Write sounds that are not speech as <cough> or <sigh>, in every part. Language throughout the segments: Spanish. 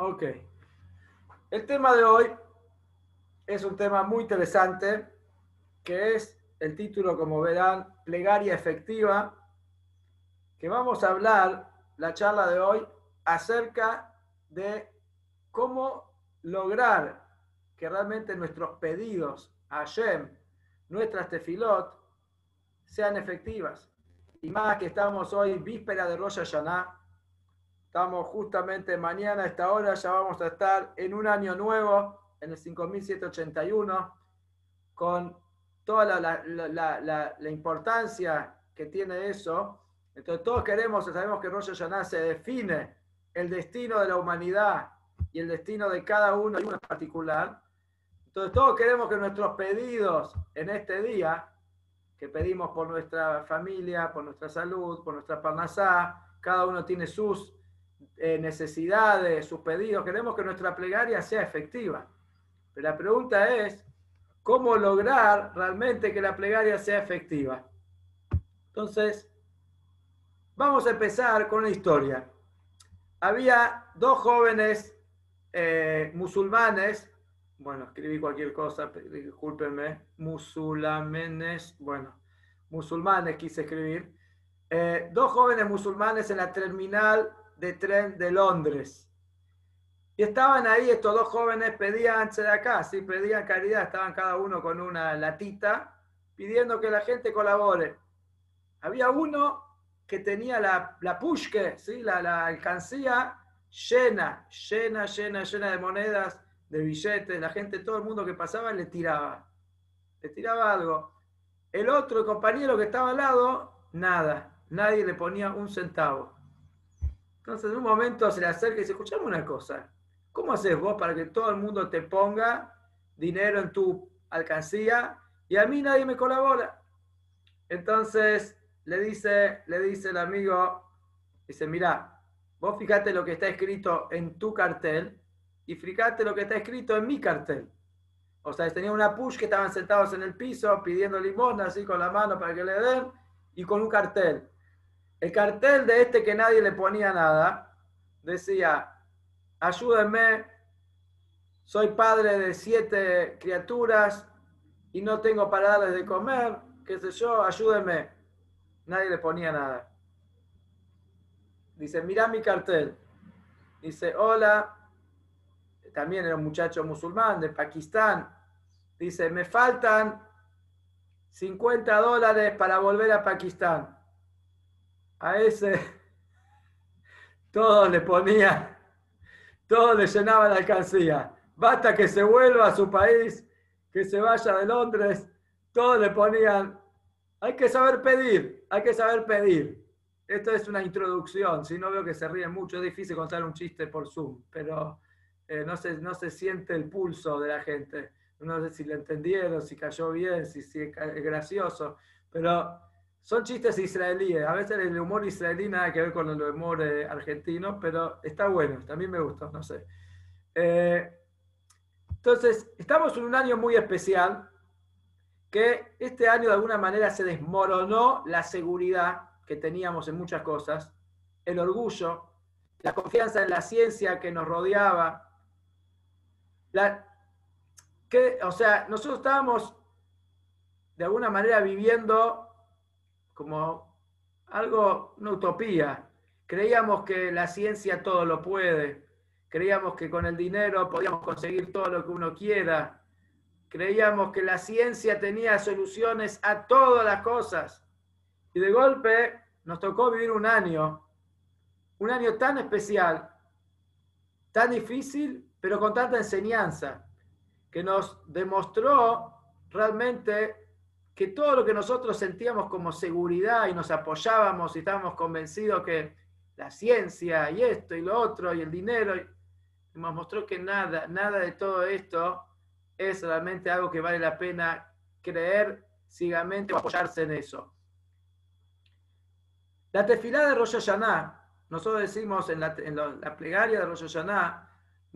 Ok. El tema de hoy es un tema muy interesante, que es el título, como verán, plegaria efectiva, que vamos a hablar, la charla de hoy, acerca de cómo lograr que realmente nuestros pedidos a Hashem, nuestras tefilot, sean efectivas. Y más que estamos hoy víspera de Rosh Hashanah, estamos justamente mañana a esta hora, ya vamos a estar en un año nuevo, en el 5781, con toda la, la, la, la importancia que tiene eso. Entonces todos queremos, sabemos que Rosh Hashanah se define el destino de la humanidad y el destino de cada uno y uno en particular. Entonces todos queremos que nuestros pedidos en este día, que pedimos por nuestra familia, por nuestra salud, por nuestra parnasá, cada uno tiene sus eh, necesidades, sus pedidos, queremos que nuestra plegaria sea efectiva. Pero la pregunta es, ¿cómo lograr realmente que la plegaria sea efectiva? Entonces, vamos a empezar con una historia. Había dos jóvenes eh, musulmanes, bueno, escribí cualquier cosa, discúlpenme, musulmanes, bueno, musulmanes quise escribir, eh, dos jóvenes musulmanes en la terminal de tren de Londres. Y estaban ahí estos dos jóvenes, pedían de acá, sí, pedían caridad, estaban cada uno con una latita, pidiendo que la gente colabore. Había uno que tenía la, la pushke, ¿sí? la, la alcancía llena, llena, llena, llena de monedas, de billetes, la gente, todo el mundo que pasaba le tiraba, le tiraba algo. El otro compañero que estaba al lado, nada, nadie le ponía un centavo. Entonces, en un momento se le acerca y dice, escuchame una cosa, ¿cómo haces vos para que todo el mundo te ponga dinero en tu alcancía y a mí nadie me colabora? Entonces, le dice, le dice el amigo, dice, mira, vos fíjate lo que está escrito en tu cartel y fíjate lo que está escrito en mi cartel. O sea, tenía una push que estaban sentados en el piso pidiendo limosna así con la mano para que le den y con un cartel. El cartel de este que nadie le ponía nada decía, ayúdenme, soy padre de siete criaturas y no tengo para darles de comer, qué sé yo, ayúdenme. Nadie le ponía nada. Dice, mira mi cartel. Dice, hola, también era un muchacho musulmán de Pakistán. Dice, me faltan 50 dólares para volver a Pakistán a ese <laughs> todo le ponía, todo le llenaba la alcancía. Basta que se vuelva a su país, que se vaya de Londres, todos le ponían, hay que saber pedir, hay que saber pedir. Esto es una introducción, si no veo que se ríen mucho, es difícil contar un chiste por Zoom, pero eh, no, se, no se siente el pulso de la gente. No sé si le entendieron, si cayó bien, si, si es gracioso, pero son chistes israelíes. A veces el humor israelí nada que ver con el humor eh, argentino, pero está bueno, también me gusta, no sé. Eh, entonces, estamos en un año muy especial, que este año de alguna manera se desmoronó la seguridad que teníamos en muchas cosas, el orgullo, la confianza en la ciencia que nos rodeaba. La, que, o sea, nosotros estábamos de alguna manera viviendo como algo, una utopía. Creíamos que la ciencia todo lo puede. Creíamos que con el dinero podíamos conseguir todo lo que uno quiera. Creíamos que la ciencia tenía soluciones a todas las cosas. Y de golpe nos tocó vivir un año, un año tan especial, tan difícil, pero con tanta enseñanza, que nos demostró realmente que todo lo que nosotros sentíamos como seguridad y nos apoyábamos y estábamos convencidos que la ciencia y esto y lo otro y el dinero, nos mostró que nada, nada de todo esto es realmente algo que vale la pena creer ciegamente o apoyarse en eso. La tefilá de Rosh Hashanah, nosotros decimos en la, en la plegaria de Rosh Hashanah,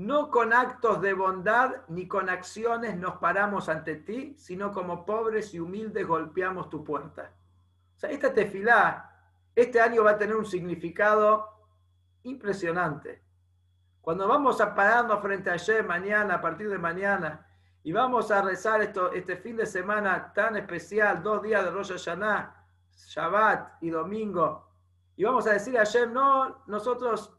no con actos de bondad ni con acciones nos paramos ante ti, sino como pobres y humildes golpeamos tu puerta. O sea, esta tefilá, este año va a tener un significado impresionante. Cuando vamos a pararnos frente a ayer, mañana, a partir de mañana, y vamos a rezar esto, este fin de semana tan especial, dos días de Rosh Hashanah, Shabbat y domingo, y vamos a decir a Hashem, no, nosotros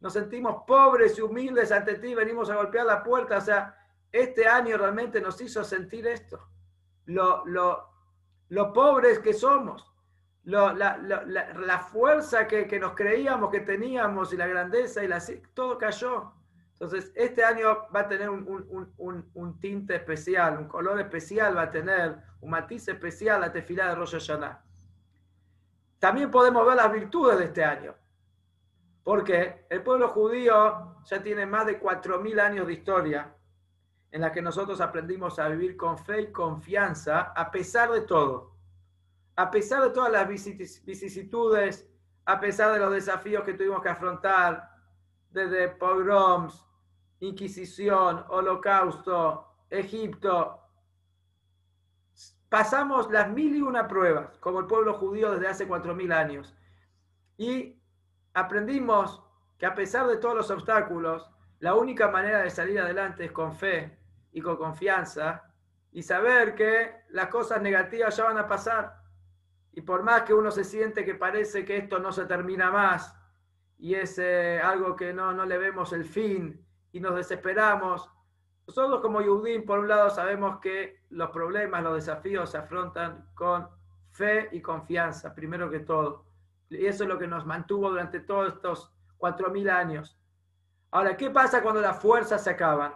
nos sentimos pobres y humildes ante ti, venimos a golpear la puerta, o sea, este año realmente nos hizo sentir esto, lo, lo, lo pobres que somos, lo, la, la, la, fuerza que, que, nos creíamos que teníamos y la grandeza y la, todo cayó. Entonces, este año va a tener un, un, un, un, tinte especial, un color especial va a tener, un matiz especial la tefilá de Rosh Hashanah. También podemos ver las virtudes de este año. Porque el pueblo judío ya tiene más de 4.000 años de historia en la que nosotros aprendimos a vivir con fe y confianza a pesar de todo. A pesar de todas las vicisitudes, a pesar de los desafíos que tuvimos que afrontar, desde pogroms, Inquisición, Holocausto, Egipto, pasamos las mil y una pruebas, como el pueblo judío desde hace cuatro mil años. Y aprendimos que a pesar de todos los obstáculos, la única manera de salir adelante es con fe y con confianza y saber que las cosas negativas ya van a pasar. Y por más que uno se siente que parece que esto no se termina más y es eh, algo que no, no le vemos el fin y nos desesperamos, nosotros como Yudim, por un lado, sabemos que los problemas, los desafíos se afrontan con fe y confianza, primero que todo. Y eso es lo que nos mantuvo durante todos estos cuatro mil años. Ahora, ¿qué pasa cuando las fuerzas se acaban?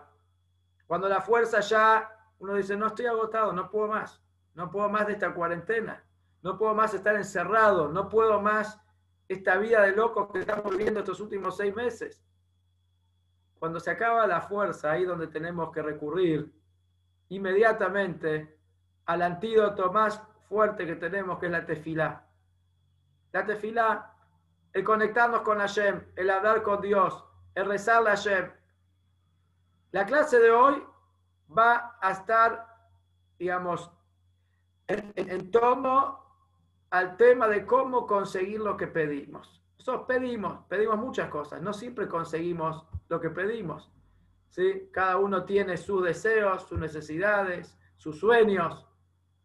Cuando la fuerza ya, uno dice, no estoy agotado, no puedo más, no puedo más de esta cuarentena, no puedo más estar encerrado, no puedo más esta vida de locos que estamos viviendo estos últimos seis meses. Cuando se acaba la fuerza, ahí donde tenemos que recurrir inmediatamente al antídoto más fuerte que tenemos, que es la tefilá. La tefilá, el conectarnos con Hashem, el hablar con Dios, el rezar a Hashem. La clase de hoy va a estar, digamos, en, en torno al tema de cómo conseguir lo que pedimos. Nosotros pedimos, pedimos muchas cosas, no siempre conseguimos lo que pedimos. ¿sí? Cada uno tiene sus deseos, sus necesidades, sus sueños.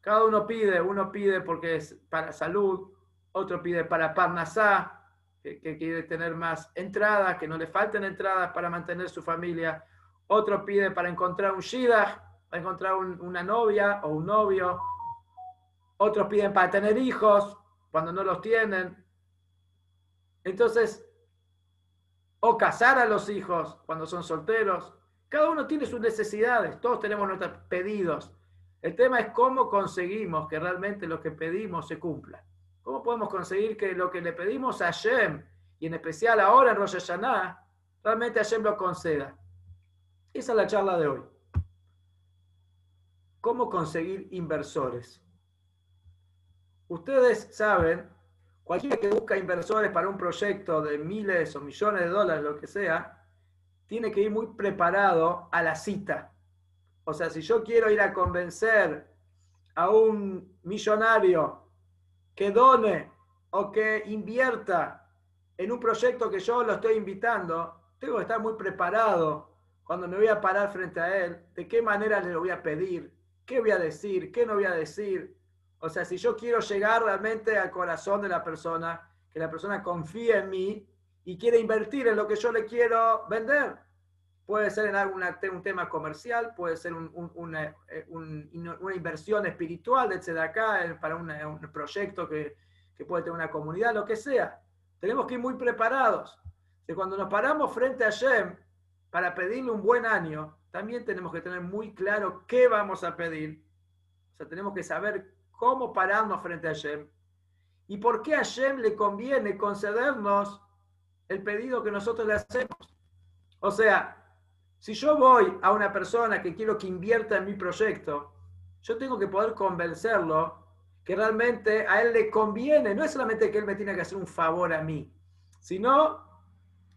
Cada uno pide, uno pide porque es para salud, otro pide para Parnasá, que, quiere tener más entradas, que no le falten entradas para mantener su familia. Otro pide para encontrar un shidach, para encontrar una novia o un novio. Otros piden para tener hijos cuando no los tienen. Entonces, o casar a los hijos cuando son solteros. Cada uno tiene sus necesidades, todos tenemos nuestros pedidos. El tema es cómo conseguimos que realmente lo que pedimos se cumpla. ¿Cómo podemos conseguir que lo que le pedimos a Hashem, y en especial ahora en Rosh Hashanah, realmente Hashem lo conceda? Esa es la charla de hoy. ¿Cómo conseguir inversores? Ustedes saben Cualquiera que busca inversores para un proyecto de miles o millones de dólares, lo que sea, tiene que ir muy preparado a la cita. O sea, si yo quiero ir a convencer a un millonario que done o que invierta en un proyecto que yo lo estoy invitando, tengo que estar muy preparado cuando me voy a parar frente a él, de qué manera le voy a pedir, qué voy a decir, qué no voy a decir, o sea, si yo quiero llegar realmente al corazón de la persona, que la persona confíe en mí y quiere invertir en lo que yo le quiero vender, puede ser en algún un tema comercial, puede ser un, una, eh, una, inversión espiritual de acá para un proyecto que, que, puede tener una comunidad, lo que sea. Tenemos que ir muy preparados. De cuando nos paramos frente a Shem para pedirle un buen año, también tenemos que tener muy claro qué vamos a pedir. O sea, tenemos que saber cómo pararnos frente a Hashem y por qué a Hashem le conviene concedernos el pedido que nosotros le hacemos. O sea, si yo voy a una persona que quiero que invierta en mi proyecto, yo tengo que poder convencerlo que realmente a él le conviene, no es solamente que él me tiene que hacer un favor a mí, sino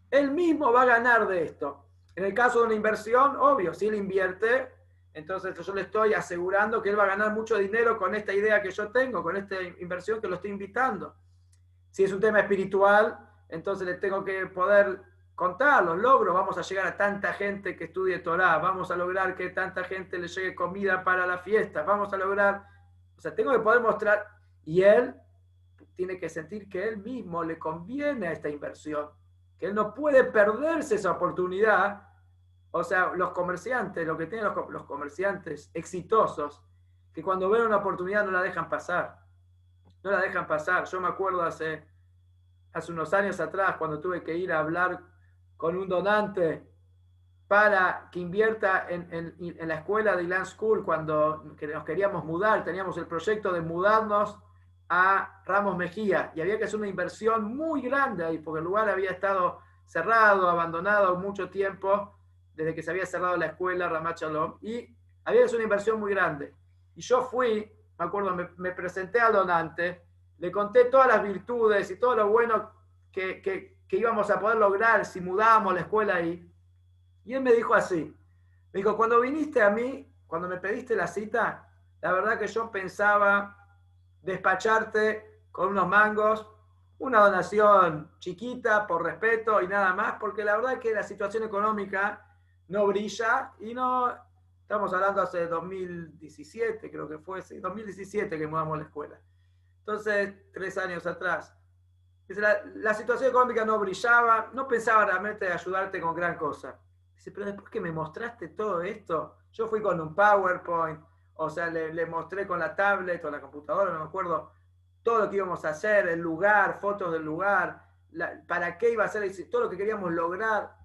él mismo va a ganar de esto. En el caso de una inversión, obvio, si él invierte, entonces yo le estoy asegurando que él va a ganar mucho dinero con esta idea que yo tengo, con esta inversión que lo estoy invitando. Si es un tema espiritual, entonces le tengo que poder contar los logros, vamos a llegar a tanta gente que estudie Torah, vamos a lograr que tanta gente le llegue comida para la fiesta, vamos a lograr, o sea, tengo que poder mostrar, y él tiene que sentir que él mismo le conviene a esta inversión, que él no puede perderse esa oportunidad. O sea, los comerciantes, lo que tienen los, los comerciantes exitosos, que cuando ven una oportunidad no la dejan pasar. No la dejan pasar. Yo me acuerdo hace, hace unos años atrás, cuando tuve que ir a hablar con un donante para que invierta en, en, la escuela de Ilan School, cuando nos queríamos mudar, teníamos el proyecto de mudarnos a Ramos Mejía y había que hacer una inversión muy grande ahí, porque el lugar había estado cerrado, abandonado mucho tiempo, desde que se había cerrado la escuela Ramachalom, y había que hacer una inversión muy grande. Y yo fui, me acuerdo, me, me, presenté al donante, le conté todas las virtudes y todo lo bueno que, que, que íbamos a poder lograr si mudábamos la escuela ahí. Y él me dijo así, me dijo, cuando viniste a mí, cuando me pediste la cita, la verdad que yo pensaba despacharte con unos mangos, una donación chiquita por respeto y nada más, porque la verdad que la situación económica no brilla y no, estamos hablando hace 2017, creo que fue, sí, 2017 que mudamos la escuela. Entonces, tres años atrás. La, la situación económica no brillaba, no pensaba realmente ayudarte con gran cosa. Dice, pero después que me mostraste todo esto, yo fui con un PowerPoint, o sea, le, mostré con la tablet o la computadora, no me acuerdo, todo lo que íbamos a hacer, el lugar, fotos del lugar, para qué iba a ser, todo lo que queríamos lograr.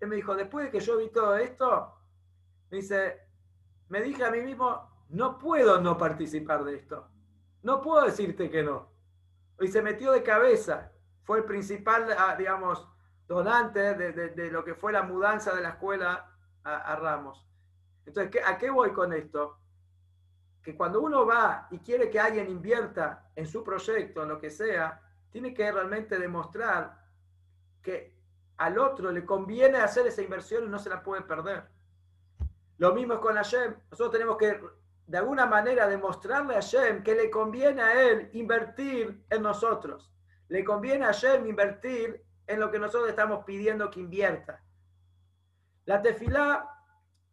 Él me dijo, después de que yo vi todo esto, me dice, me dije a mí mismo, no puedo no participar de esto. No puedo decirte que no. Y se metió de cabeza. Fue el principal, ah, digamos, donante de, lo que fue la mudanza de la escuela a, a Ramos. Entonces, ¿a qué voy con esto? que cuando uno va y quiere que alguien invierta en su proyecto, en lo que sea, tiene que realmente demostrar que al otro le conviene hacer esa inversión y no se la puede perder. Lo mismo es con Hashem. Nosotros tenemos que, de alguna manera, demostrarle a Hashem que le conviene a él invertir en nosotros. Le conviene a Hashem invertir en lo que nosotros estamos pidiendo que invierta. La tefilá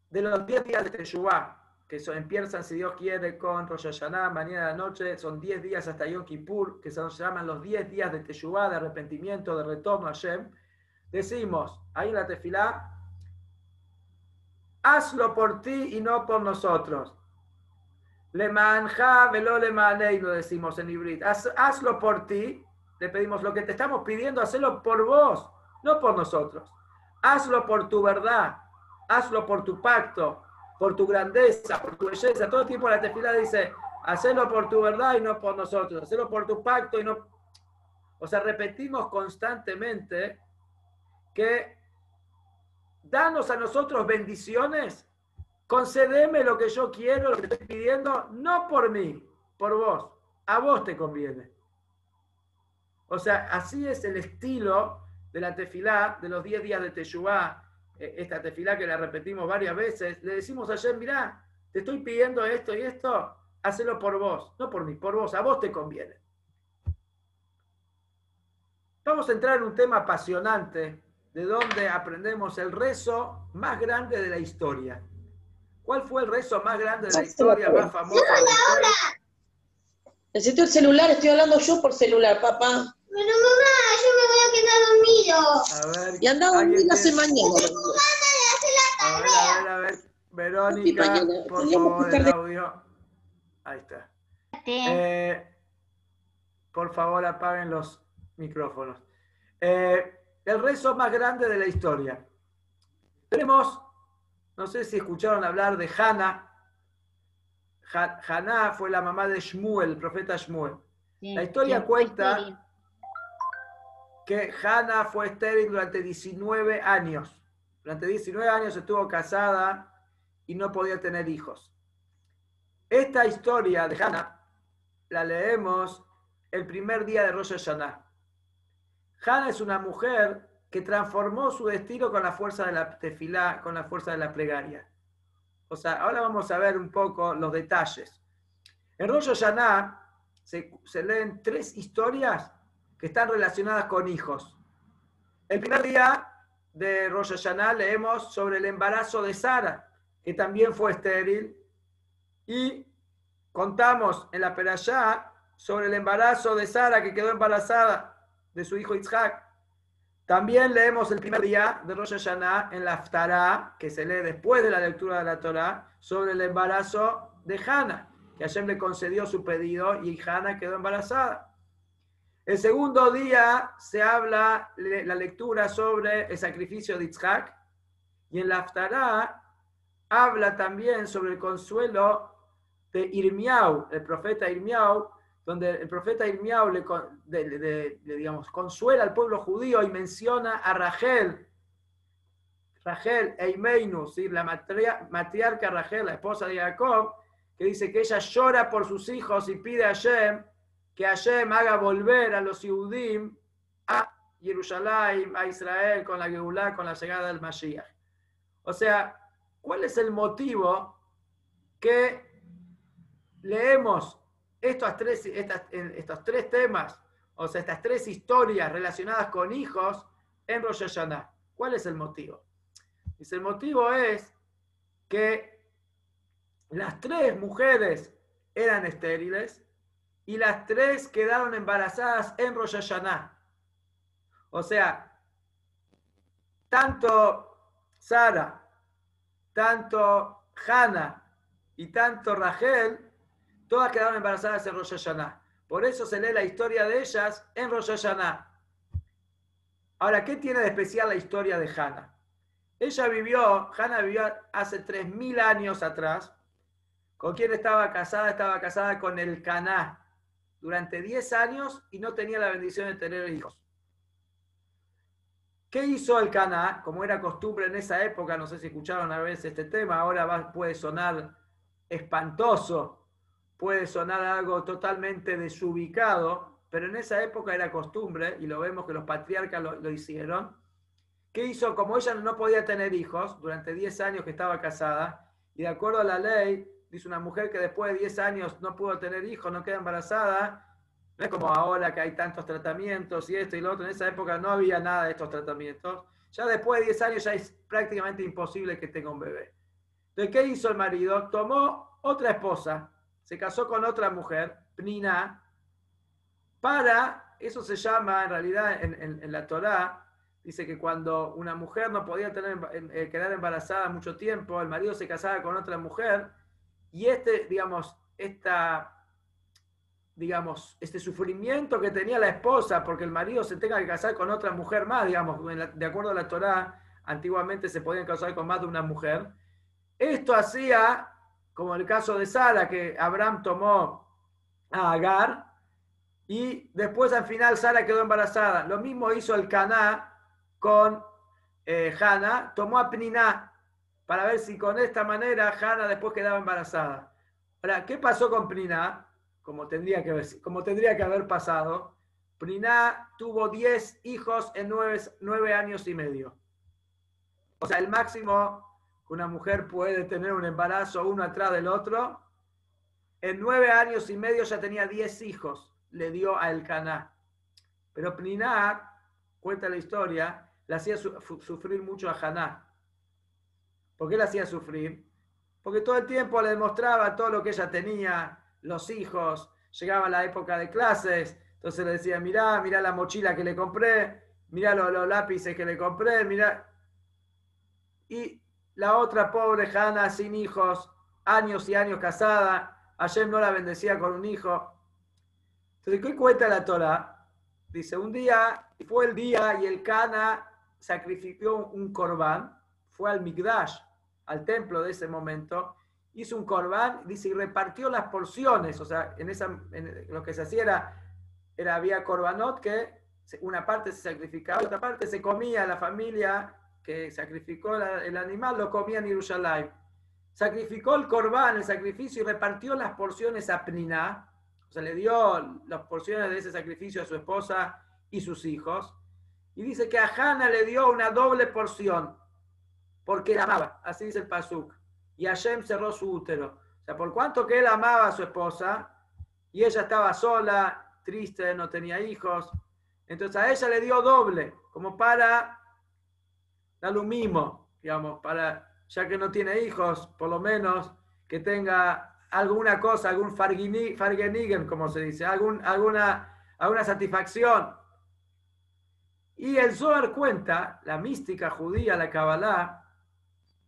de los 10 días de Teshuvah, que empiezan, si Dios quiere, con Rosh Hashanah, mañana de la noche, son 10 días hasta Yom Kippur, que se llaman los 10 días de Teshuvah, de arrepentimiento, de retorno a Shem. Decimos, ahí en la tefilá, hazlo por ti y no por nosotros. Le manja velo le lo decimos en hibrid. Haz, hazlo por ti, le pedimos lo que te estamos pidiendo, hazlo por vos, no por nosotros. Hazlo por tu verdad, hazlo por tu pacto, por tu grandeza, por tu belleza. Todo el tiempo la tefila dice, hacelo por tu verdad y no por nosotros, hacelo por tu pacto y no... O sea, repetimos constantemente que danos a nosotros bendiciones, concedeme lo que yo quiero, lo que estoy pidiendo, no por mí, por vos. A vos te conviene. O sea, así es el estilo de la tefilá de los 10 días de Teshuvah, esta tefilá que la repetimos varias veces, le decimos ayer, mirá, te estoy pidiendo esto y esto, hacelo por vos, no por mí, por vos, a vos te conviene. Vamos a entrar en un tema apasionante de donde aprendemos el rezo más grande de la historia. ¿Cuál fue el rezo más grande de la historia, más famoso? Necesito el celular, estoy hablando yo por celular, papá. Pero mamá, yo me voy a quedar dormido. A ver, Y anda a dormir hace mañana. A ver, a ver, a ver. Verónica, mañana. por Teníamos favor, el audio. Ahí está. Eh, por favor, apaguen los micrófonos. Eh, el rezo más grande de la historia. Tenemos, no sé si escucharon hablar de Hannah. Ha- Hannah fue la mamá de Shmuel, el profeta Shmuel. La historia cuenta que Hannah fue estéril durante 19 años. Durante 19 años estuvo casada y no podía tener hijos. Esta historia de Hannah la leemos el primer día de Rosh Hashanah. Hannah es una mujer que transformó su destino con la fuerza de la con la fuerza de la plegaria. O sea, ahora vamos a ver un poco los detalles. En Rosh Hashanah se, se leen tres historias que están relacionadas con hijos. El primer día de Rosh Hashanah leemos sobre el embarazo de Sara, que también fue estéril, y contamos en la Perashá sobre el embarazo de Sara, que quedó embarazada de su hijo Isaac. También leemos el primer día de Rosh Hashanah en la Haftarah, que se lee después de la lectura de la Torah, sobre el embarazo de Hannah, que Hashem le concedió su pedido y Hannah quedó embarazada. El segundo día se habla la lectura sobre el sacrificio de Isaac y en la Haftarah habla también sobre el consuelo de Irmiau, el profeta Irmiau, donde el profeta Irmiau le, consuela al pueblo judío y menciona a Rachel, Rachel Eimeinu, la matriarca Rachel, la esposa de Jacob, que dice que ella llora por sus hijos y pide a Hashem que Hashem haga volver a los Yehudim a Jerusalén, a Israel, con la Geulah, con la llegada del Mashiach. O sea, ¿cuál es el motivo que leemos estos tres, estos tres temas, o sea, estas tres historias relacionadas con hijos en Rosh Hashanah. ¿Cuál es el motivo? Dice, el motivo es que las tres mujeres eran estériles y las tres quedaron embarazadas en Rosh Hashanah. O sea, tanto Sara, tanto Hannah y tanto Rachel Todas quedaron embarazadas en Rosh Hashanah. Por eso se lee la historia de ellas en Rosh Hashanah. Ahora, ¿qué tiene de especial la historia de Hannah? Ella vivió, Hannah vivió hace 3.000 años atrás. ¿Con quién estaba casada? Estaba casada con el Caná durante 10 años y no tenía la bendición de tener hijos. ¿Qué hizo el Caná? Como era costumbre en esa época, no sé si escucharon a veces este tema, ahora puede sonar espantoso, puede sonar algo totalmente desubicado, pero en esa época era costumbre, y lo vemos que los patriarcas lo, hicieron. ¿Qué hizo? Como ella no podía tener hijos durante 10 años que estaba casada, y de acuerdo a la ley, dice una mujer que después de 10 años no pudo tener hijos, no queda embarazada, no es como ahora que hay tantos tratamientos y esto y lo otro, en esa época no había nada de estos tratamientos. Ya después de 10 años ya es prácticamente imposible que tenga un bebé. Entonces, ¿qué hizo el marido? Tomó otra esposa, se casó con otra mujer, Pnina, para, eso se llama en realidad en, la Torá, dice que cuando una mujer no podía tener, eh, quedar embarazada mucho tiempo, el marido se casaba con otra mujer, y este, digamos, esta digamos, este sufrimiento que tenía la esposa porque el marido se tenga que casar con otra mujer más, digamos, de acuerdo a la Torá, antiguamente se podían casar con más de una mujer. Esto hacía como el caso de Sara, que Abraham tomó a Agar y después al final Sara quedó embarazada. Lo mismo hizo el Caná con eh, tomó a Pniná para ver si con esta manera Hannah después quedaba embarazada. Ahora, ¿qué pasó con Pniná? Como tendría que, como tendría que haber pasado. Pniná tuvo 10 hijos en 9 años y medio. O sea, el máximo una mujer puede tener un embarazo uno atrás del otro. En nueve años y medio ya tenía diez hijos, le dio a Elcaná. Pero Pniná, cuenta la historia, le hacía sufrir mucho a Haná. ¿Por qué le hacía sufrir? Porque todo el tiempo le demostraba todo lo que ella tenía, los hijos, llegaba la época de clases, entonces le decía, mirá, mirá la mochila que le compré, mirá los, los lápices que le compré, mirá. Y la otra pobre Hannah sin hijos, años y años casada, ayer no la bendecía con un hijo. Entonces, ¿qué cuenta la Torah? Dice, un día, fue el día y el Cana sacrificó un corbán, fue al Migdash, al templo de ese momento, hizo un corbán, dice, y repartió las porciones, o sea, en, esa, lo que se hacía era, era, había corbanot que una parte se sacrificaba, otra parte se comía la familia que sacrificó el animal lo comía en Jerusalén. Sacrificó el corbán, el sacrificio, y repartió las porciones a Pniná. O sea, le dio las porciones de ese sacrificio a su esposa y sus hijos. Y dice que a Hannah le dio una doble porción, porque la amaba. Así dice el Pasuk. Y Hashem cerró su útero. O sea, por cuanto que él amaba a su esposa, y ella estaba sola, triste, no tenía hijos, entonces a ella le dio doble, como para dale un mimo, digamos, para, ya que no tiene hijos, por lo menos que tenga alguna cosa, algún fargenigen, como se dice, algún, alguna, alguna satisfacción. Y el Zohar cuenta, la mística judía, la Kabbalah,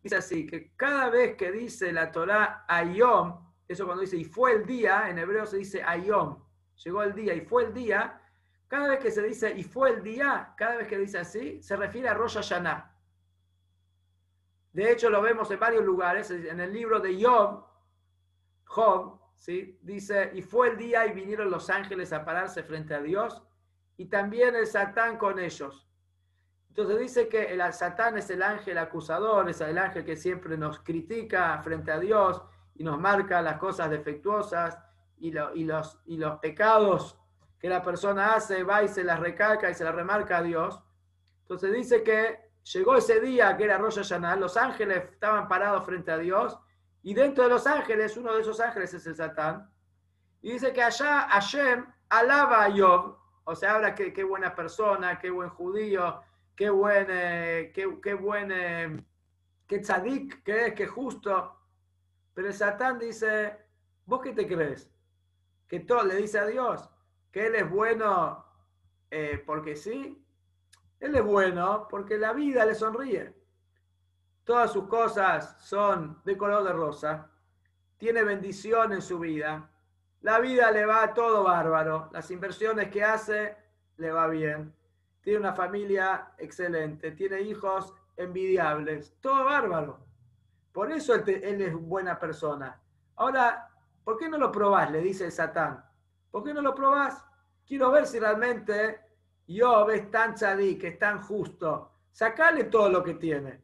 dice así, que cada vez que dice la Torah Ayom, eso cuando dice y fue el día, en hebreo se dice Ayom, llegó el día y fue el día, cada vez que se dice y fue el día, cada vez que dice así, se refiere a Rosh Hashanah. De hecho, lo vemos en varios lugares, en el libro de Job, Job, ¿sí? dice, y fue el día y vinieron los ángeles a pararse frente a Dios, y también el Satán con ellos. Entonces dice que el Satán es el ángel acusador, es el ángel que siempre nos critica frente a Dios y nos marca las cosas defectuosas y, y, los, y los pecados que la persona hace, va y se las recalca y se las remarca a Dios. Entonces dice que llegó ese día que era Rosh Hashanah, los ángeles estaban parados frente a Dios y dentro de los ángeles, uno de esos ángeles es el Satán. Y dice que allá Hashem alaba a Job, o sea, habla que qué buena persona, qué buen judío, qué buen, eh, qué, qué buen, eh, qué tzadik, que es, qué justo. Pero el Satán dice, ¿vos qué te crees? Que todo le dice a Dios que él es bueno eh, porque sí. Él es bueno porque la vida le sonríe. Todas sus cosas son de color de rosa. Tiene bendición en su vida. La vida le va todo bárbaro. Las inversiones que hace le va bien. Tiene una familia excelente. Tiene hijos envidiables. Todo bárbaro. Por eso él, es buena persona. Ahora, ¿por qué no lo probás? Le dice el Satán. ¿Por qué no lo probás? Quiero ver si realmente Job es tan que es tan justo. Sacale todo lo que tiene.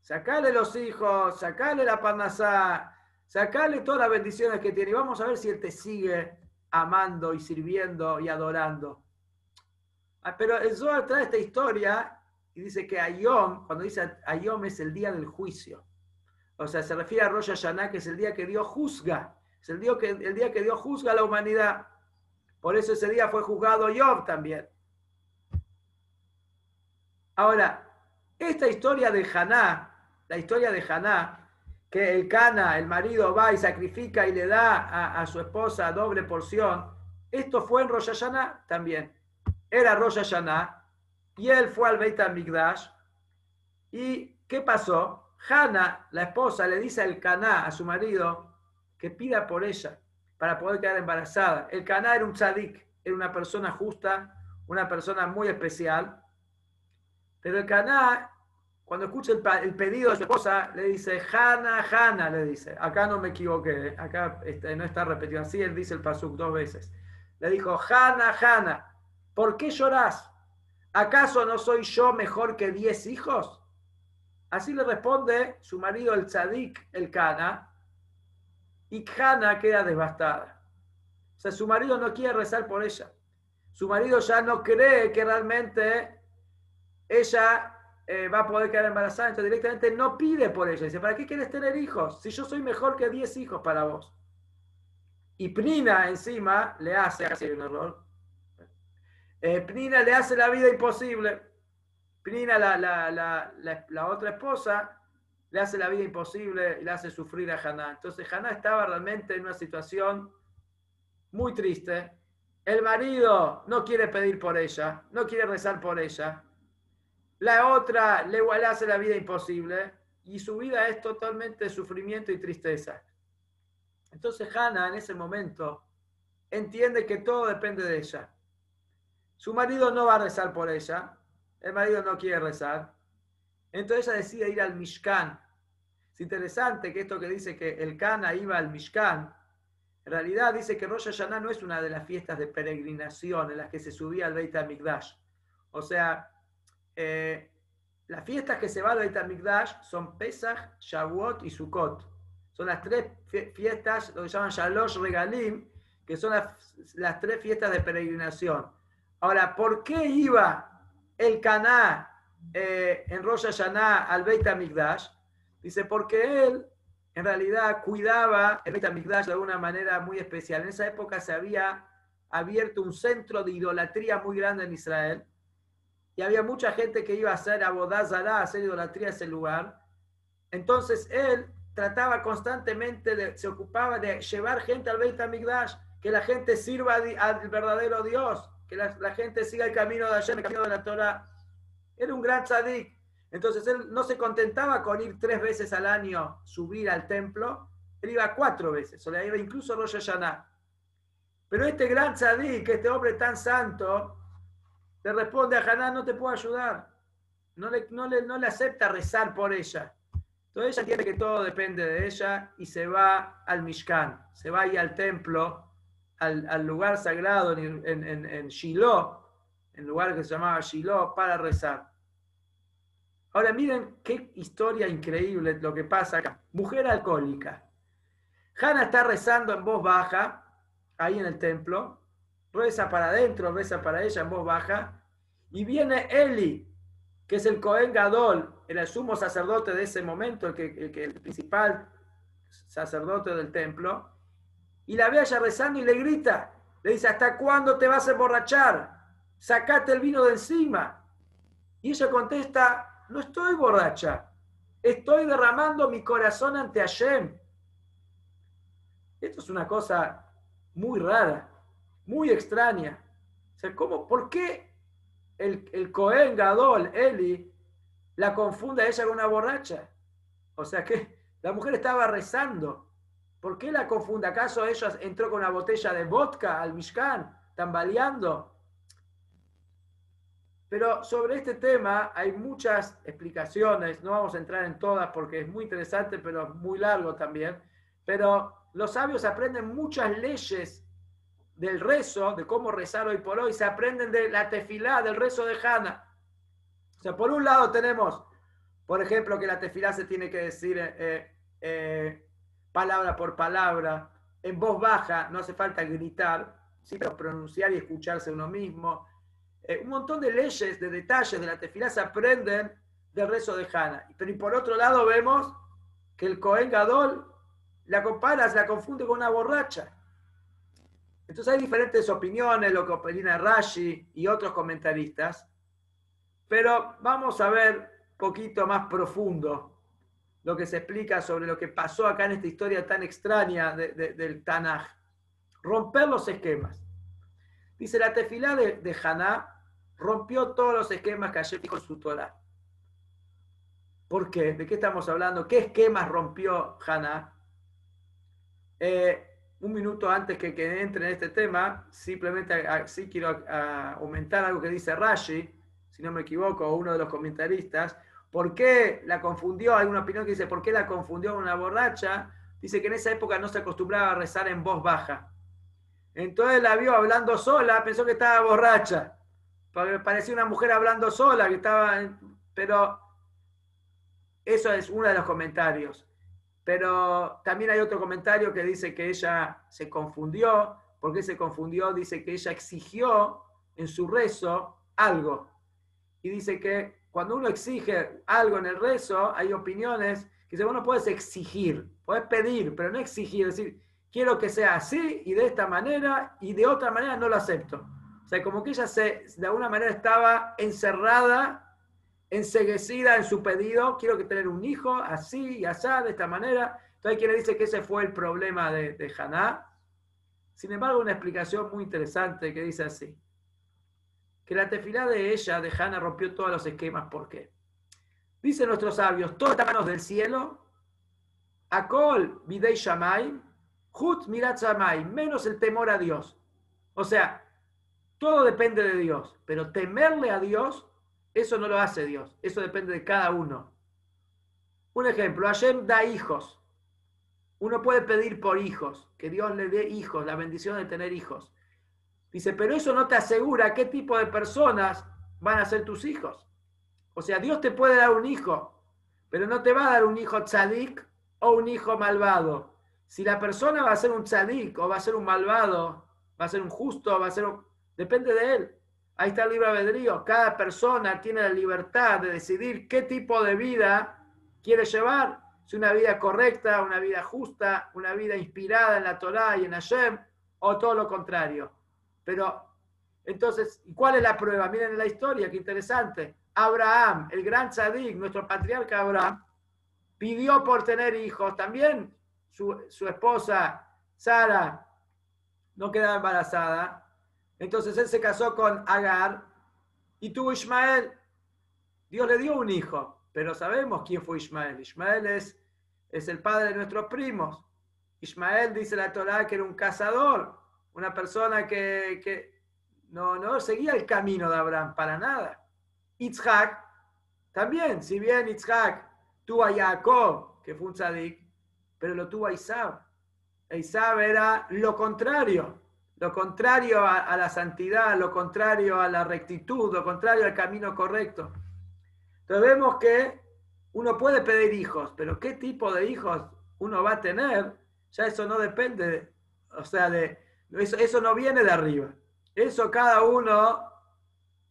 Sacale los hijos, sacale la parnasá, sacale todas las bendiciones que tiene. Y vamos a ver si él te sigue amando y sirviendo y adorando. Ah, pero el Zohar trae esta historia y dice que Ayom, cuando dice Ayom es el día del juicio. O sea, se refiere a Rosh Hashanah, que es el día que Dios juzga. Es el día que, el día que Dios juzga a la humanidad. Por eso ese día fue juzgado Job también. Ahora, esta historia de Haná, la historia de Haná, que el Cana, el marido, va y sacrifica y le da a, su esposa doble porción, esto fue en Rosh Hashanah también. Era Rosh Hashanah y él fue al Beit HaMikdash. ¿Y qué pasó? Hannah, la esposa, le dice al Caná, a su marido, que pida por ella para poder quedar embarazada. El Caná era un tzadik, era una persona justa, una persona muy especial. Pero el Caná, cuando escucha el, pedido de su esposa, le dice, Hanna, Hanna, le dice. Acá no me equivoqué, acá no está repetido así, él dice el pasuk dos veces. Le dijo, Hanna, Hanna, ¿por qué llorás? ¿Acaso no soy yo mejor que diez hijos? Así le responde su marido, el tzadik, el Cana, y Hannah queda devastada. O sea, su marido no quiere rezar por ella. Su marido ya no cree que realmente ella eh, va a poder quedar embarazada, entonces directamente no pide por ella. Dice, ¿para qué quieres tener hijos? Si yo soy mejor que 10 hijos para vos. Y Pnina encima le hace, casi un error, eh, le hace la vida imposible. Pnina, la, la otra esposa, le hace la vida imposible y le hace sufrir a Haná. Entonces Haná estaba realmente en una situación muy triste. El marido no quiere pedir por ella, no quiere rezar por ella. La otra le, le hace la vida imposible y su vida es totalmente sufrimiento y tristeza. Entonces Hannah en ese momento entiende que todo depende de ella. Su marido no va a rezar por ella, el marido no quiere rezar. Entonces ella decide ir al Mishkan, es interesante que esto que dice que el Cana iba al Mishkan, en realidad dice que Rosh Hashanah no es una de las fiestas de peregrinación en las que se subía al Beit HaMikdash. O sea, eh, las fiestas que se va al Beit HaMikdash son Pesach, Shavuot y Sukkot. Son las tres fiestas, lo que llaman Shalosh Regalim, que son las, tres fiestas de peregrinación. Ahora, ¿por qué iba el Caná eh, en Rosh Hashanah al Beit HaMikdash? Dice, porque él en realidad cuidaba el Beit de alguna manera muy especial. En esa época se había abierto un centro de idolatría muy grande en Israel y había mucha gente que iba a hacer abodazara, a hacer idolatría a ese lugar. Entonces él trataba constantemente, de, se ocupaba de llevar gente al Beit HaMikdash, que la gente sirva al verdadero Dios, que la, gente siga el camino de Hashem, el camino de la Torah. Era un gran tzadik. Entonces él no se contentaba con ir tres veces al año, subir al templo, él iba cuatro veces, o le iba incluso Rosh Hashanah. Pero este gran tzadik, este hombre tan santo, le responde a Haná, no te puedo ayudar. No le, no, le, no le acepta rezar por ella. Entonces ella entiende que todo depende de ella y se va al Mishkan, se va ahí al templo, al, lugar sagrado en, en, en, Shiloh, en lugar que se llamaba Shiloh, para rezar. Ahora miren qué historia increíble lo que pasa acá. Mujer alcohólica. Hannah está rezando en voz baja, ahí en el templo, reza para adentro, reza para ella en voz baja, y viene Eli, que es el Cohen Gadol, el sumo sacerdote de ese momento, el, que, el, principal sacerdote del templo, y la ve allá rezando y le grita, le dice, ¿hasta cuándo te vas a emborrachar? Sacate el vino de encima. Y ella contesta, no estoy borracha, estoy derramando mi corazón ante Hashem. Esto es una cosa muy rara muy extraña. O ¿cómo, ¿por qué el, el Cohen Gadol, Eli, la confunde a ella con una borracha? O sea que la mujer estaba rezando. ¿Por qué la confunde? ¿Acaso ella entró con una botella de vodka al Mishkan, tambaleando? Pero sobre este tema hay muchas explicaciones, no vamos a entrar en todas porque es muy interesante, pero muy largo también. Pero los sabios aprenden muchas leyes del rezo, de cómo rezar hoy por hoy, se aprenden de la tefilá, del rezo de Hannah. O sea, por un lado tenemos, por ejemplo, que la tefilá se tiene que decir eh, eh, palabra por palabra, en voz baja, no hace falta gritar, sino pronunciar y escucharse uno mismo. Eh, un montón de leyes, de detalles de la tefilá se aprenden del rezo de Hannah. Pero y por otro lado vemos que el Cohen Gadol la compara, la confunde con una borracha. Entonces hay diferentes opiniones, lo que opina Rashi y otros comentaristas, pero vamos a ver un poquito más profundo lo que se explica sobre lo que pasó acá en esta historia tan extraña del Tanaj. Romper los esquemas. Dice, la tefilá de, Haná rompió todos los esquemas que ayer dijo su Torah. ¿Por qué? ¿De qué estamos hablando? ¿Qué esquemas rompió Haná? Eh, un minuto antes que, entre en este tema, simplemente sí quiero aumentar algo que dice Rashi, si no me equivoco, uno de los comentaristas. ¿Por qué la confundió? Hay una opinión que dice, ¿por qué la confundió con una borracha? Dice que en esa época no se acostumbraba a rezar en voz baja. Entonces la vio hablando sola, pensó que estaba borracha. Parecía una mujer hablando sola, que estaba... Pero eso es uno de los comentarios. Pero también hay otro comentario que dice que ella se confundió. ¿Por qué se confundió? Dice que ella exigió en su rezo algo. Y dice que cuando uno exige algo en el rezo, hay opiniones que dicen, bueno, puedes exigir, puedes pedir, pero no exigir, decir, quiero que sea así y de esta manera y de otra manera no lo acepto. O sea, como que ella se, de alguna manera estaba encerrada enseguecida en su pedido, quiero que tener un hijo así y así, de esta manera. Entonces hay quien le dice que ese fue el problema de, de Haná. Sin embargo, una explicación muy interesante que dice así, que la tefilá de ella, de Haná, rompió todos los esquemas. ¿Por qué? Dicen nuestros sabios, todas las manos del cielo, Akol Bidei Shamay, Hut Mirat Shamay, menos el temor a Dios. O sea, todo depende de Dios, pero temerle a Dios eso no lo hace Dios, eso depende de cada uno. Un ejemplo, Hashem da hijos. Uno puede pedir por hijos, que Dios le dé hijos, la bendición de tener hijos. Dice, pero eso no te asegura qué tipo de personas van a ser tus hijos. O sea, Dios te puede dar un hijo, pero no te va a dar un hijo tzadik o un hijo malvado. Si la persona va a ser un tzadik o va a ser un malvado, va a ser un justo, va a ser un... Depende de él. Ahí está el libre albedrío. Cada persona tiene la libertad de decidir qué tipo de vida quiere llevar. Si una vida correcta, una vida justa, una vida inspirada en la Torá y en Hashem, o todo lo contrario. Pero Entonces, ¿cuál es la prueba? Miren la historia, qué interesante. Abraham, el gran tzadik, nuestro patriarca Abraham, pidió por tener hijos. También su, su esposa, Sara, no quedaba embarazada. Entonces él se casó con Agar y tuvo Ismael. Dios le dio un hijo, pero sabemos quién fue Ismael. Ismael es, es el padre de nuestros primos. Ismael dice la Torah que era un cazador, una persona que, que no, no seguía el camino de Abraham para nada. Yitzhak también, si bien Yitzhak tuvo a Jacob, que fue un tzadik, pero lo tuvo a Isab. Isab era lo contrario, lo contrario a, la santidad, lo contrario a la rectitud, lo contrario al camino correcto. Entonces vemos que uno puede pedir hijos, pero qué tipo de hijos uno va a tener, ya eso no depende, o sea, de, eso, eso no viene de arriba. Eso cada uno,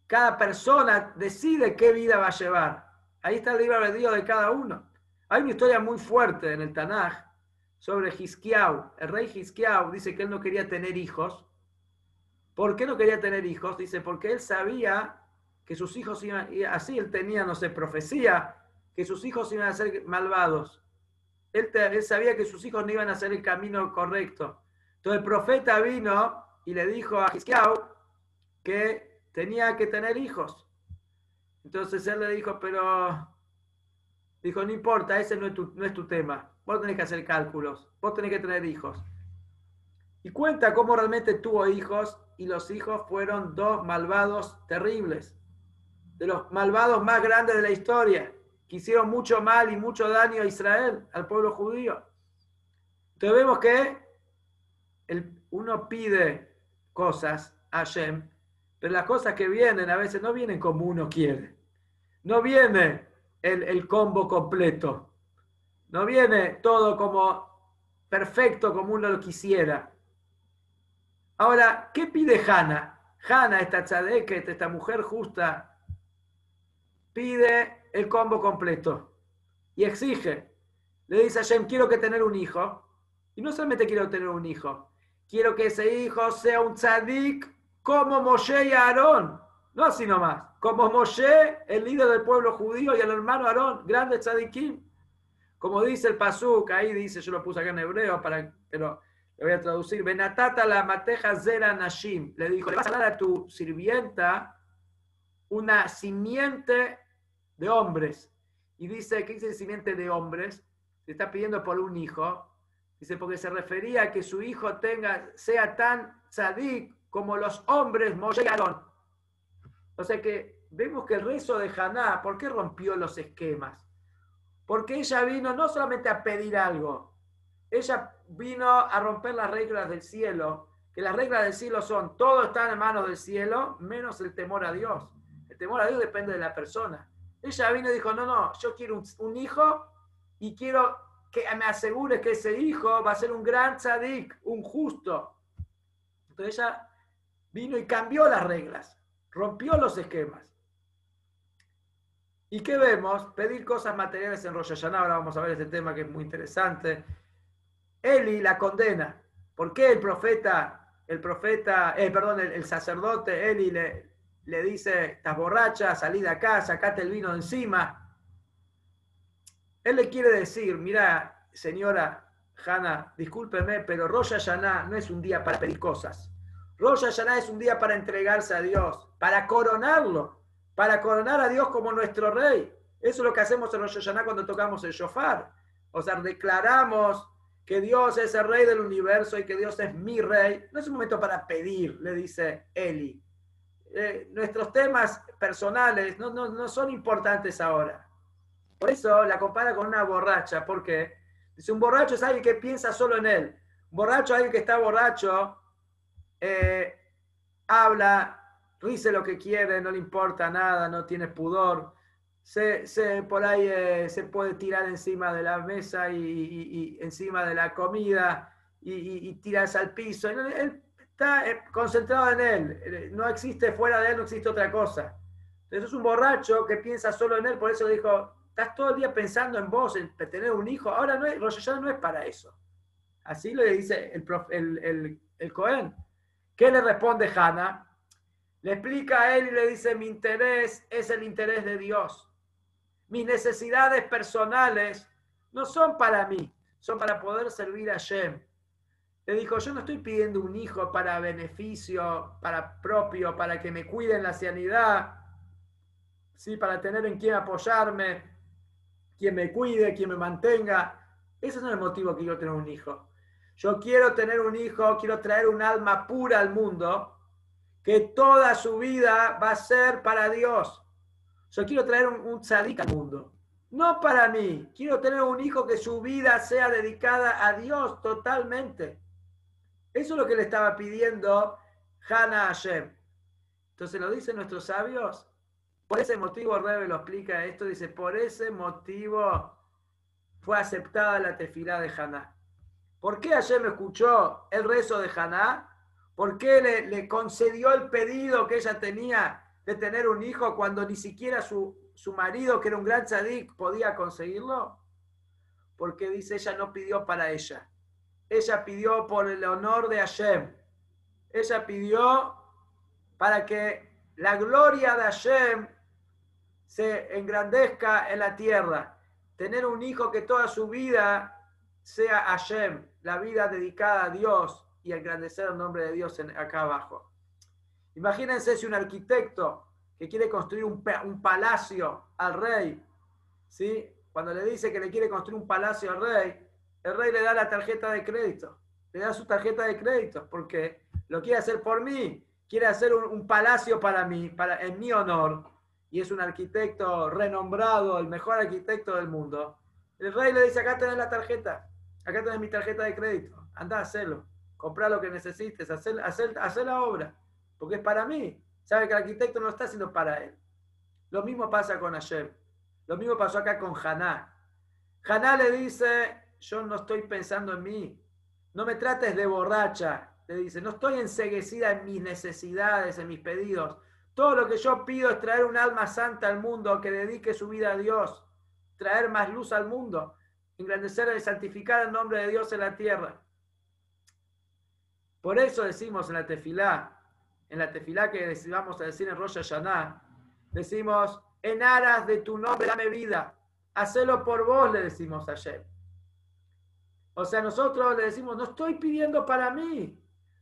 cada persona decide qué vida va a llevar. Ahí está el libre albedrío de cada uno. Hay una historia muy fuerte en el Tanaj sobre Hiskiau. El rey Hiskiau dice que él no quería tener hijos. ¿Por qué no quería tener hijos? Dice, porque él sabía que sus hijos iban, así él tenía, no sé, profecía, que sus hijos iban a ser malvados. Él, él sabía que sus hijos no iban a hacer el camino correcto. Entonces el profeta vino y le dijo a Hiskiau que tenía que tener hijos. Entonces él le dijo, pero, dijo, no importa, ese no es tu, no es tu tema. Vos tenés que hacer cálculos, vos tenés que tener hijos. Y cuenta cómo realmente tuvo hijos y los hijos fueron dos malvados terribles, de los malvados más grandes de la historia, que hicieron mucho mal y mucho daño a Israel, al pueblo judío. Entonces vemos que el, uno pide cosas a Hashem, pero las cosas que vienen a veces no vienen como uno quiere. No viene el combo completo. No viene todo como perfecto como uno lo quisiera. Ahora, ¿qué pide Hannah? Hannah, esta tzadeket, esta mujer justa, pide el combo completo y exige. Le dice a Shem, quiero que tener un hijo. Y no solamente quiero tener un hijo, quiero que ese hijo sea un tzadik como Moshe y Aarón. No así nomás. Como Moshe, el líder del pueblo judío, y el hermano Aarón, grande tzadikim. Como dice el Pasuk, ahí dice, yo lo puse acá en hebreo, para, pero lo voy a traducir. Benatata la mateja zera nashim. Le dijo, le vas a dar a tu sirvienta una simiente de hombres. Y dice, ¿qué dice simiente de hombres? Se está pidiendo por un hijo. Dice, porque se refería a que su hijo tenga, sea tan tzadik como los hombres Moshe O sea que vemos que el rezo de Haná, ¿por qué rompió los esquemas? Porque ella vino no solamente a pedir algo, ella vino a romper las reglas del cielo, que las reglas del cielo son, todo está en manos del cielo, menos el temor a Dios. El temor a Dios depende de la persona. Ella vino y dijo, no, no, yo quiero un, hijo y quiero que me asegure que ese hijo va a ser un gran tzadik, un justo. Entonces ella vino y cambió las reglas, rompió los esquemas. ¿Y qué vemos? Pedir cosas materiales en Rosh Hashanah. Ahora vamos a ver este tema que es muy interesante. Eli la condena. ¿Por qué el profeta, el profeta, eh, perdón, el, sacerdote Eli le, le dice, estás borracha, salí de acá, sacate el vino de encima? Él le quiere decir, mira, señora Hanna, discúlpeme, pero Rosh Hashanah no es un día para pedir cosas. Rosh Hashanah es un día para entregarse a Dios, para coronarlo para coronar a Dios como nuestro rey. Eso es lo que hacemos en Rosh Hashanah cuando tocamos el shofar. O sea, declaramos que Dios es el rey del universo y que Dios es mi rey. No es un momento para pedir, le dice Eli. Eh, nuestros temas personales no, no, son importantes ahora. Por eso la compara con una borracha, porque dice un borracho es alguien que piensa solo en él. Un borracho alguien que está borracho, eh, habla, dice lo que quiere, no le importa nada, no tiene pudor. Se, por ahí eh, se puede tirar encima de la mesa y, encima de la comida y, tirarse al piso. Él, está eh, concentrado en él, eh, no existe fuera de él, no existe otra cosa. Entonces es un borracho que piensa solo en él, por eso dijo, estás todo el día pensando en vos, en tener un hijo, ahora no es, no es para eso. Así le dice el, el, el, el Cohen. ¿Qué le responde Hannah? Le explica a él y le dice, mi interés es el interés de Dios. Mis necesidades personales no son para mí, son para poder servir a Shem. Le dijo, yo no estoy pidiendo un hijo para beneficio, para propio, para que me cuide en la sanidad, ¿sí? para tener en quien apoyarme, quien me cuide, quien me mantenga. Ese no es el motivo que yo tener un hijo. Yo quiero tener un hijo, quiero traer un alma pura al mundo, que toda su vida va a ser para Dios. Yo quiero traer un, un al mundo. No para mí. Quiero tener un hijo que su vida sea dedicada a Dios totalmente. Eso es lo que le estaba pidiendo Hannah Hashem. Entonces lo dicen nuestros sabios. Por ese motivo, Rebe lo explica esto, dice, por ese motivo fue aceptada la tefilá de Haná. ¿Por qué Hashem escuchó el rezo de Haná? ¿Por qué le, concedió el pedido que ella tenía de tener un hijo cuando ni siquiera su, su marido, que era un gran tzadik, podía conseguirlo? Porque dice, ella no pidió para ella ella pidió por el honor de Hashem. Ella pidió para que la gloria de Hashem se engrandezca en la tierra. Tener un hijo que toda su vida sea Hashem, la vida dedicada a Dios y engrandecer el nombre de Dios acá abajo. Imagínense si un arquitecto que quiere construir un, palacio al rey, ¿sí? cuando le dice que le quiere construir un palacio al rey, el rey le da la tarjeta de crédito, le da su tarjeta de crédito, porque lo quiere hacer por mí, quiere hacer un, palacio para mí, para, en mi honor, y es un arquitecto renombrado, el mejor arquitecto del mundo. El rey le dice, acá tenés la tarjeta, acá tenés mi tarjeta de crédito, anda a hacerlo, compra lo que necesites, hacer, hacer, hacer la obra, porque es para mí. Sabe que el arquitecto no está haciendo para él. Lo mismo pasa con Hashem. Lo mismo pasó acá con Haná. Haná le dice, yo no estoy pensando en mí. No me trates de borracha. Le dice, no estoy enseguecida en mis necesidades, en mis pedidos. Todo lo que yo pido es traer un alma santa al mundo que dedique su vida a Dios, traer más luz al mundo, engrandecer y santificar el nombre de Dios en la tierra. Por eso decimos en la tefilá, en la tefilá que vamos a decir en Rosh Hashanah, decimos, en aras de tu nombre dame vida, hacelo por vos, le decimos ayer. O sea, nosotros le decimos, no estoy pidiendo para mí.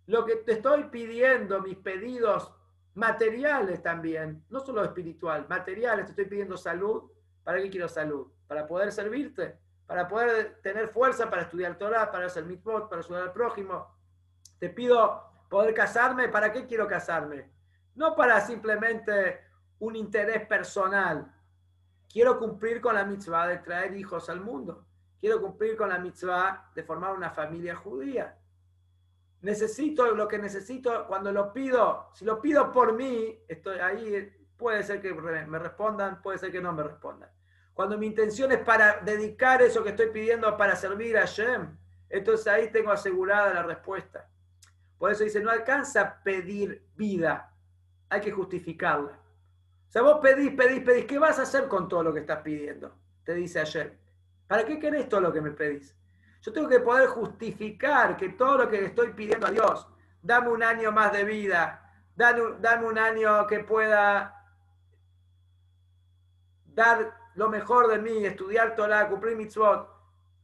Lo que te estoy pidiendo, mis pedidos materiales también, no solo espiritual, materiales, te estoy pidiendo salud. ¿Para qué quiero salud? Para poder servirte, para poder tener fuerza para estudiar Torah, para hacer mitzvot, para ayudar al prójimo. Te pido poder casarme, ¿para qué quiero casarme? No para simplemente un interés personal. Quiero cumplir con la mitzvah de traer hijos al mundo. Quiero cumplir con la mitzvah de formar una familia judía. Necesito lo que necesito cuando lo pido. Si lo pido por mí, estoy ahí. Puede ser que me respondan, puede ser que no me respondan. Cuando mi intención es para dedicar eso que estoy pidiendo para servir a Shem, entonces ahí tengo asegurada la respuesta. Por eso dice, no alcanza a pedir vida, hay que justificarla. O sea, vos pedís, pedís, pedís, ¿qué vas a hacer con todo lo que estás pidiendo? Te dice ayer. ¿Para qué querés todo lo que me pedís? Yo tengo que poder justificar que todo lo que le estoy pidiendo a Dios, dame un año más de vida, dame, un año que pueda dar lo mejor de mí, estudiar Torah, cumplir mitzvot.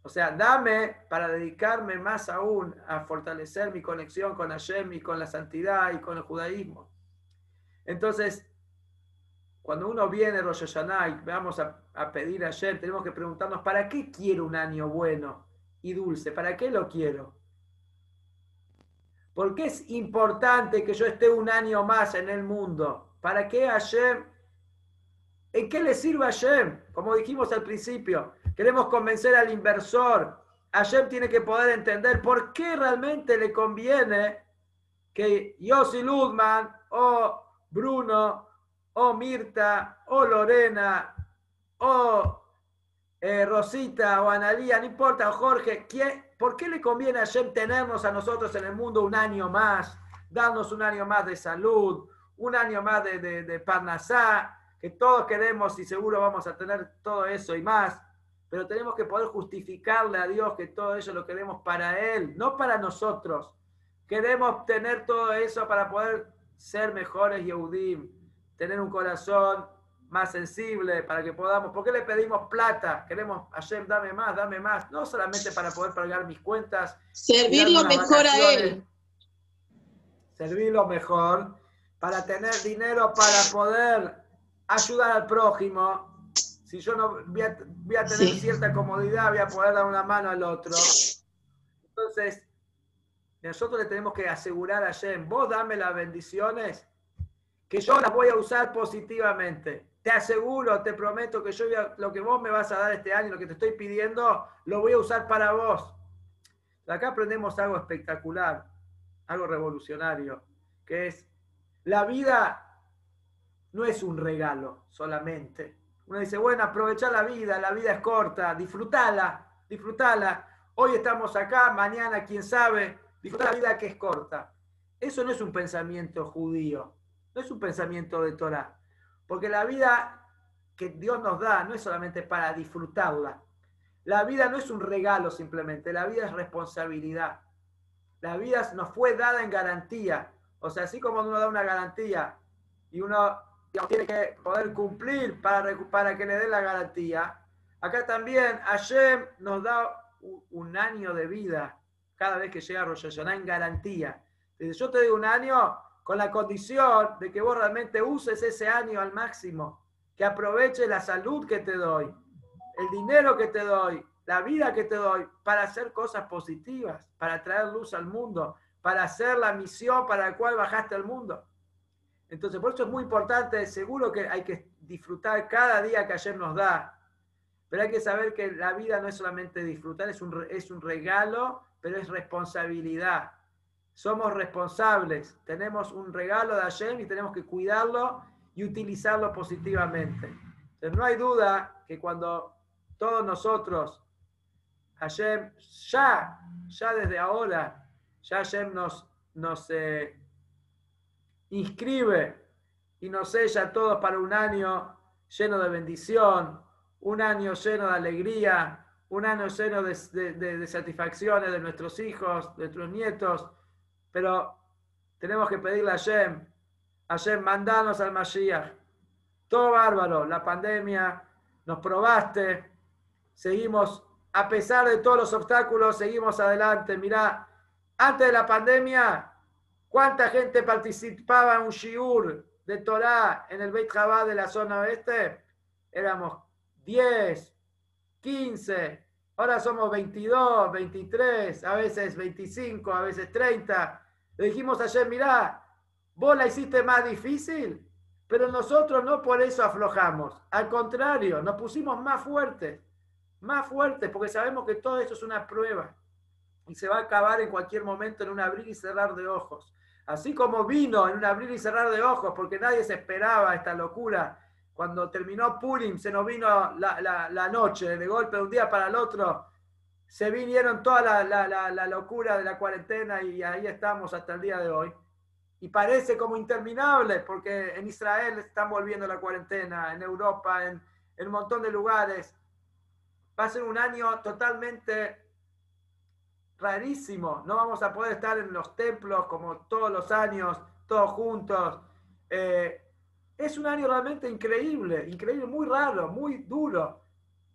O sea, dame para dedicarme más aún a fortalecer mi conexión con Hashem y con la santidad y con el judaísmo. Entonces, cuando uno viene Rosh Hashanah y vamos a, pedir ayer, tenemos que preguntarnos, ¿para qué quiero un año bueno y dulce? ¿Para qué lo quiero? ¿Por qué es importante que yo esté un año más en el mundo? ¿Para qué ayer? ¿En qué le sirve ayer? Como dijimos al principio, queremos convencer al inversor. Ayer tiene que poder entender por qué realmente le conviene que Yossi Ludman o Bruno o Mirta, o Lorena, o eh, Rosita, o Analía, no importa, o Jorge, ¿quién, ¿por qué le conviene a Shem tenernos a nosotros en el mundo un año más, darnos un año más de salud, un año más de, de, que todos queremos y seguro vamos a tener todo eso y más, pero tenemos que poder justificarle a Dios que todo eso lo queremos para Él, no para nosotros. Queremos tener todo eso para poder ser mejores Yehudim, tener un corazón más sensible para que podamos. ¿Por qué le pedimos plata? Queremos, Hashem, dame más, dame más. No solamente para poder pagar mis cuentas. Servirlo mejor a Él. Servirlo mejor para tener dinero para poder ayudar al prójimo. Si yo no voy a, tener cierta comodidad, voy a poder dar una mano al otro. Entonces, nosotros le tenemos que asegurar a Hashem, vos dame las bendiciones, que yo las voy a usar positivamente. Te aseguro, te prometo que yo lo que vos me vas a dar este año, lo que te estoy pidiendo, lo voy a usar para vos. Acá aprendemos algo espectacular, algo revolucionario, que es la vida no es un regalo solamente. Uno dice, bueno, aprovecha la vida, la vida es corta, disfrútala, disfrútala. Hoy estamos acá, mañana, quién sabe, disfruta la vida que es corta. Eso no es un pensamiento judío, no es un pensamiento de Torah. Porque la vida que Dios nos da no es solamente para disfrutarla. La vida no es un regalo simplemente, la vida es responsabilidad. La vida nos fue dada en garantía. O sea, así como uno da una garantía y uno tiene que poder cumplir para, para que le dé la garantía, acá también Hashem nos da un año de vida cada vez que llega Rosh Hashanah en garantía. Yo te doy un año, con la condición de que vos realmente uses ese año al máximo, que aproveches la salud que te doy, el dinero que te doy, la vida que te doy, para hacer cosas positivas, para traer luz al mundo, para hacer la misión para la cual bajaste al mundo. Entonces, por eso es muy importante, seguro que hay que disfrutar cada día que ayer nos da, pero hay que saber que la vida no es solamente disfrutar, es un, es un regalo, pero es responsabilidad. Somos responsables, tenemos un regalo de Hashem y tenemos que cuidarlo y utilizarlo positivamente. Entonces, no hay duda que cuando todos nosotros, Hashem, ya, ya desde ahora, ya Hashem nos, nos eh, inscribe y nos sella todos para un año lleno de bendición, un año lleno de alegría, un año lleno de, de satisfacciones de nuestros hijos, de nuestros nietos, pero tenemos que pedirle a Hashem, Hashem, mandanos al Mashiach. Todo bárbaro, la pandemia, nos probaste, seguimos, a pesar de todos los obstáculos, seguimos adelante. Mirá, antes de la pandemia, ¿cuánta gente participaba en un shiur de Torah en el Beit Jabá de la zona oeste? Éramos 10, 15, ahora somos 22, 23, a veces 25, a veces 30. Le dijimos ayer, mirá, vos la hiciste más difícil, pero nosotros no por eso aflojamos. Al contrario, nos pusimos más fuertes, más fuertes, porque sabemos que todo esto es una prueba y se va a acabar en cualquier momento en un abrir y cerrar de ojos. Así como vino en un abrir y cerrar de ojos, porque nadie se esperaba esta locura. Cuando terminó Purim, se nos vino la, la noche, de golpe de un día para el otro, se vinieron toda la, locura de la cuarentena y ahí estamos hasta el día de hoy. Y parece como interminable porque en Israel están volviendo la cuarentena, en Europa, en, un montón de lugares. Va a ser un año totalmente rarísimo. No vamos a poder estar en los templos como todos los años, todos juntos. Eh, es un año realmente increíble, increíble, muy raro, muy duro.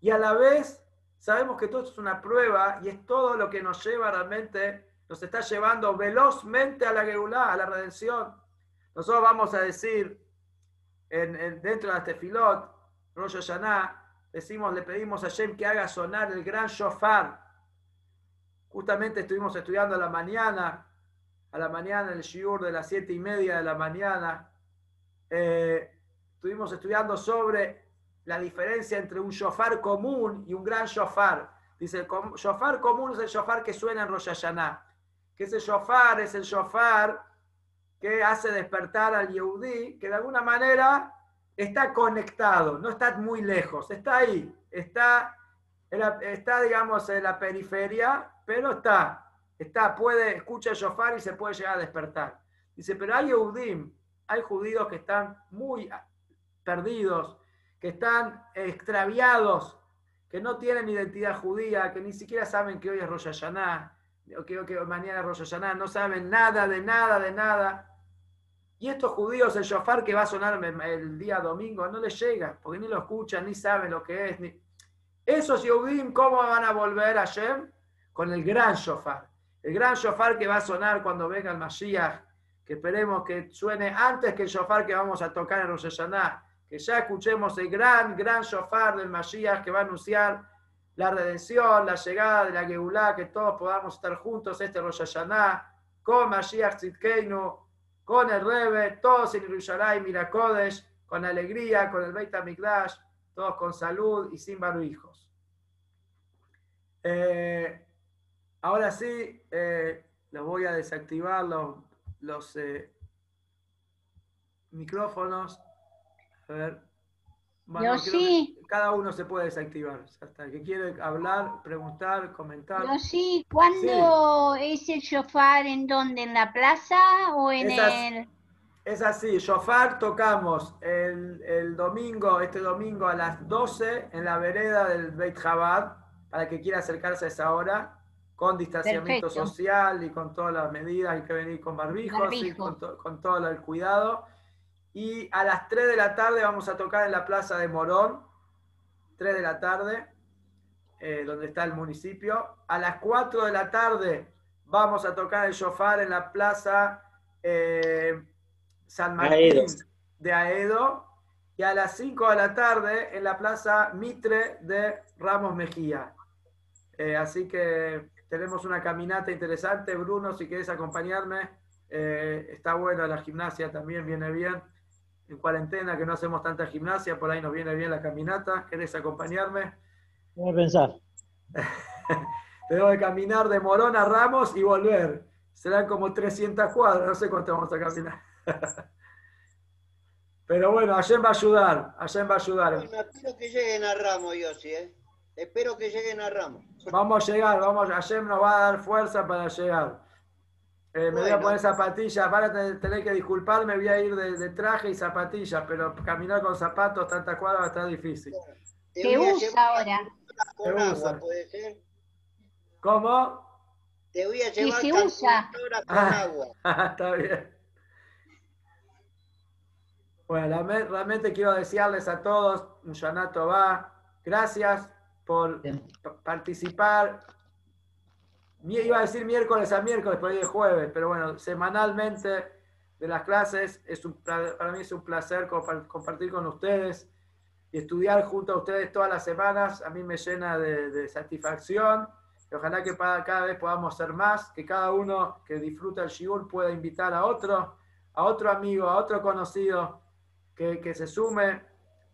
Y a la vez sabemos que todo esto es una prueba y es todo lo que nos lleva realmente, nos está llevando velozmente a la Geulá, a la redención. Nosotros vamos a decir en, dentro de este filot, Rosh Hashanah, decimos, le pedimos a Shem que haga sonar el gran shofar. Justamente estuvimos estudiando a la mañana, a la mañana el shiur de las siete y media de la mañana. Eh, estuvimos estudiando sobre la diferencia entre un shofar común y un gran shofar. Dice, el shofar común es el shofar que suena en Rosh Hashanah. Que ese shofar es el shofar que hace despertar al Yehudi, que de alguna manera está conectado, no está muy lejos, está ahí, está, está digamos, en la periferia, pero está, está, puede, escucha el shofar y se puede llegar a despertar. Dice, pero hay Yehudim, hay judíos que están muy perdidos, que están extraviados, que no tienen identidad judía, que ni siquiera saben que hoy es Rosh Hashanah, o que, que mañana es Rosh Hashanah, no saben nada de nada de nada. Y estos judíos, el shofar que va a sonar el día domingo, no les llega, porque ni lo escuchan, ni saben lo que es. Ni... Esos Yehudim, ¿cómo van a volver a Shem? Con el gran shofar. El gran shofar que va a sonar cuando venga el Mashiach, que esperemos que suene antes que el shofar que vamos a tocar en Rosh Hashanah, que ya escuchemos el gran, gran shofar del Mashiach que va a anunciar la redención, la llegada de la Geulah, que todos podamos estar juntos este Rosh Hashanah, con Mashiach Tzidkeinu, con el Rebe, todos en Yerushalayim, Mirakodesh, con alegría, con el Beit HaMikdash, todos con salud y sin hijos. Eh, ahora sí, eh, los voy a desactivar los, los eh, micrófonos. A ver. Sí. Cada uno se puede desactivar. Hasta que quiere hablar, preguntar, comentar. Yo sí. ¿Cuándo es el shofar? ¿En dónde? ¿En la plaza o en el...? Es así, shofar tocamos el, domingo, este domingo a las 12 en la vereda del Beit Chabad, para que quiera acercarse a esa hora, con distanciamiento social y con todas las medidas, hay que venir con barbijos, y con, con todo el cuidado. Y a las 3 de la tarde vamos a tocar en la plaza de Morón, 3 de la tarde, eh, donde está el municipio. A las 4 de la tarde vamos a tocar el shofar en la plaza eh, San Martín de Aedo. Y a las 5 de la tarde en la plaza Mitre de Ramos Mejía. Eh, así que tenemos una caminata interesante. Bruno, si quieres acompañarme, está bueno la gimnasia también, viene bien en cuarentena, que no hacemos tanta gimnasia, por ahí nos viene bien la caminata. ¿Querés acompañarme? Voy a pensar. <laughs> Tengo que caminar de Morón a Ramos y volver. Serán como 300 cuadras, no sé cuánto vamos a caminar. <laughs> Pero bueno, Allen va a ayudar, Allen va a ayudar. espero que lleguen a Ramos, Yossi, ¿eh? Espero que lleguen a Ramos. Vamos a llegar, vamos, Allen nos va a dar fuerza para llegar. Eh, me voy a poner zapatillas, van a tener, que disculparme, voy a ir de, traje y zapatillas, pero caminar con zapatos tanta cuadra va a estar difícil. ¿Qué usa ahora? Con agua, ¿puede ser? ¿Cómo? Te voy a llevar ¿Qué se usa? con agua. <laughs> Está bien. Bueno, realmente quiero desearles a todos un Yanato va. Gracias por participar. Iba a decir miércoles a miércoles, pero hoy es jueves, pero bueno, semanalmente de las clases, es un, para mí es un placer compartir con ustedes y estudiar junto a ustedes todas las semanas, a mí me llena de, satisfacción y ojalá que cada vez podamos ser más, que cada uno que disfruta el shiur pueda invitar a otro, a otro amigo, a otro conocido que, que se sume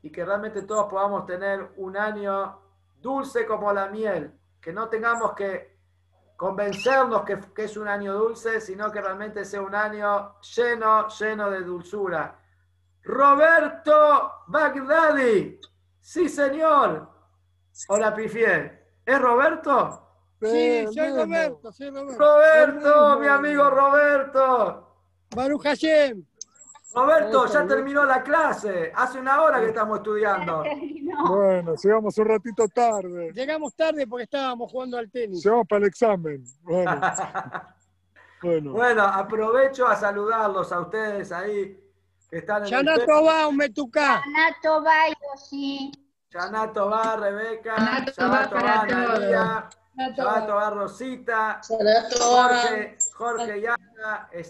y que realmente todos podamos tener un año dulce como la miel, que no tengamos que convencernos que, es un año dulce, sino que realmente sea un año lleno, lleno de dulzura. Roberto Bagdadi. Sí, señor. Hola, Pifié. ¿Es Roberto? Sí, soy Roberto, soy Roberto. Roberto, mi amigo Roberto. Baruch Hashem. Roberto, ya terminó la clase. Hace una hora que estamos estudiando. <laughs> Bueno, llegamos un ratito tarde. Llegamos tarde porque estábamos jugando al tenis. Llegamos para el examen. Bueno. <laughs> bueno. aprovecho a saludarlos a ustedes ahí que están en Yanato va, Metuca. Yanato va, sí. Yanato va, Rebeca. Yanato va, Nadia. Yanato va, Rosita. Jorge, Jorge Yana.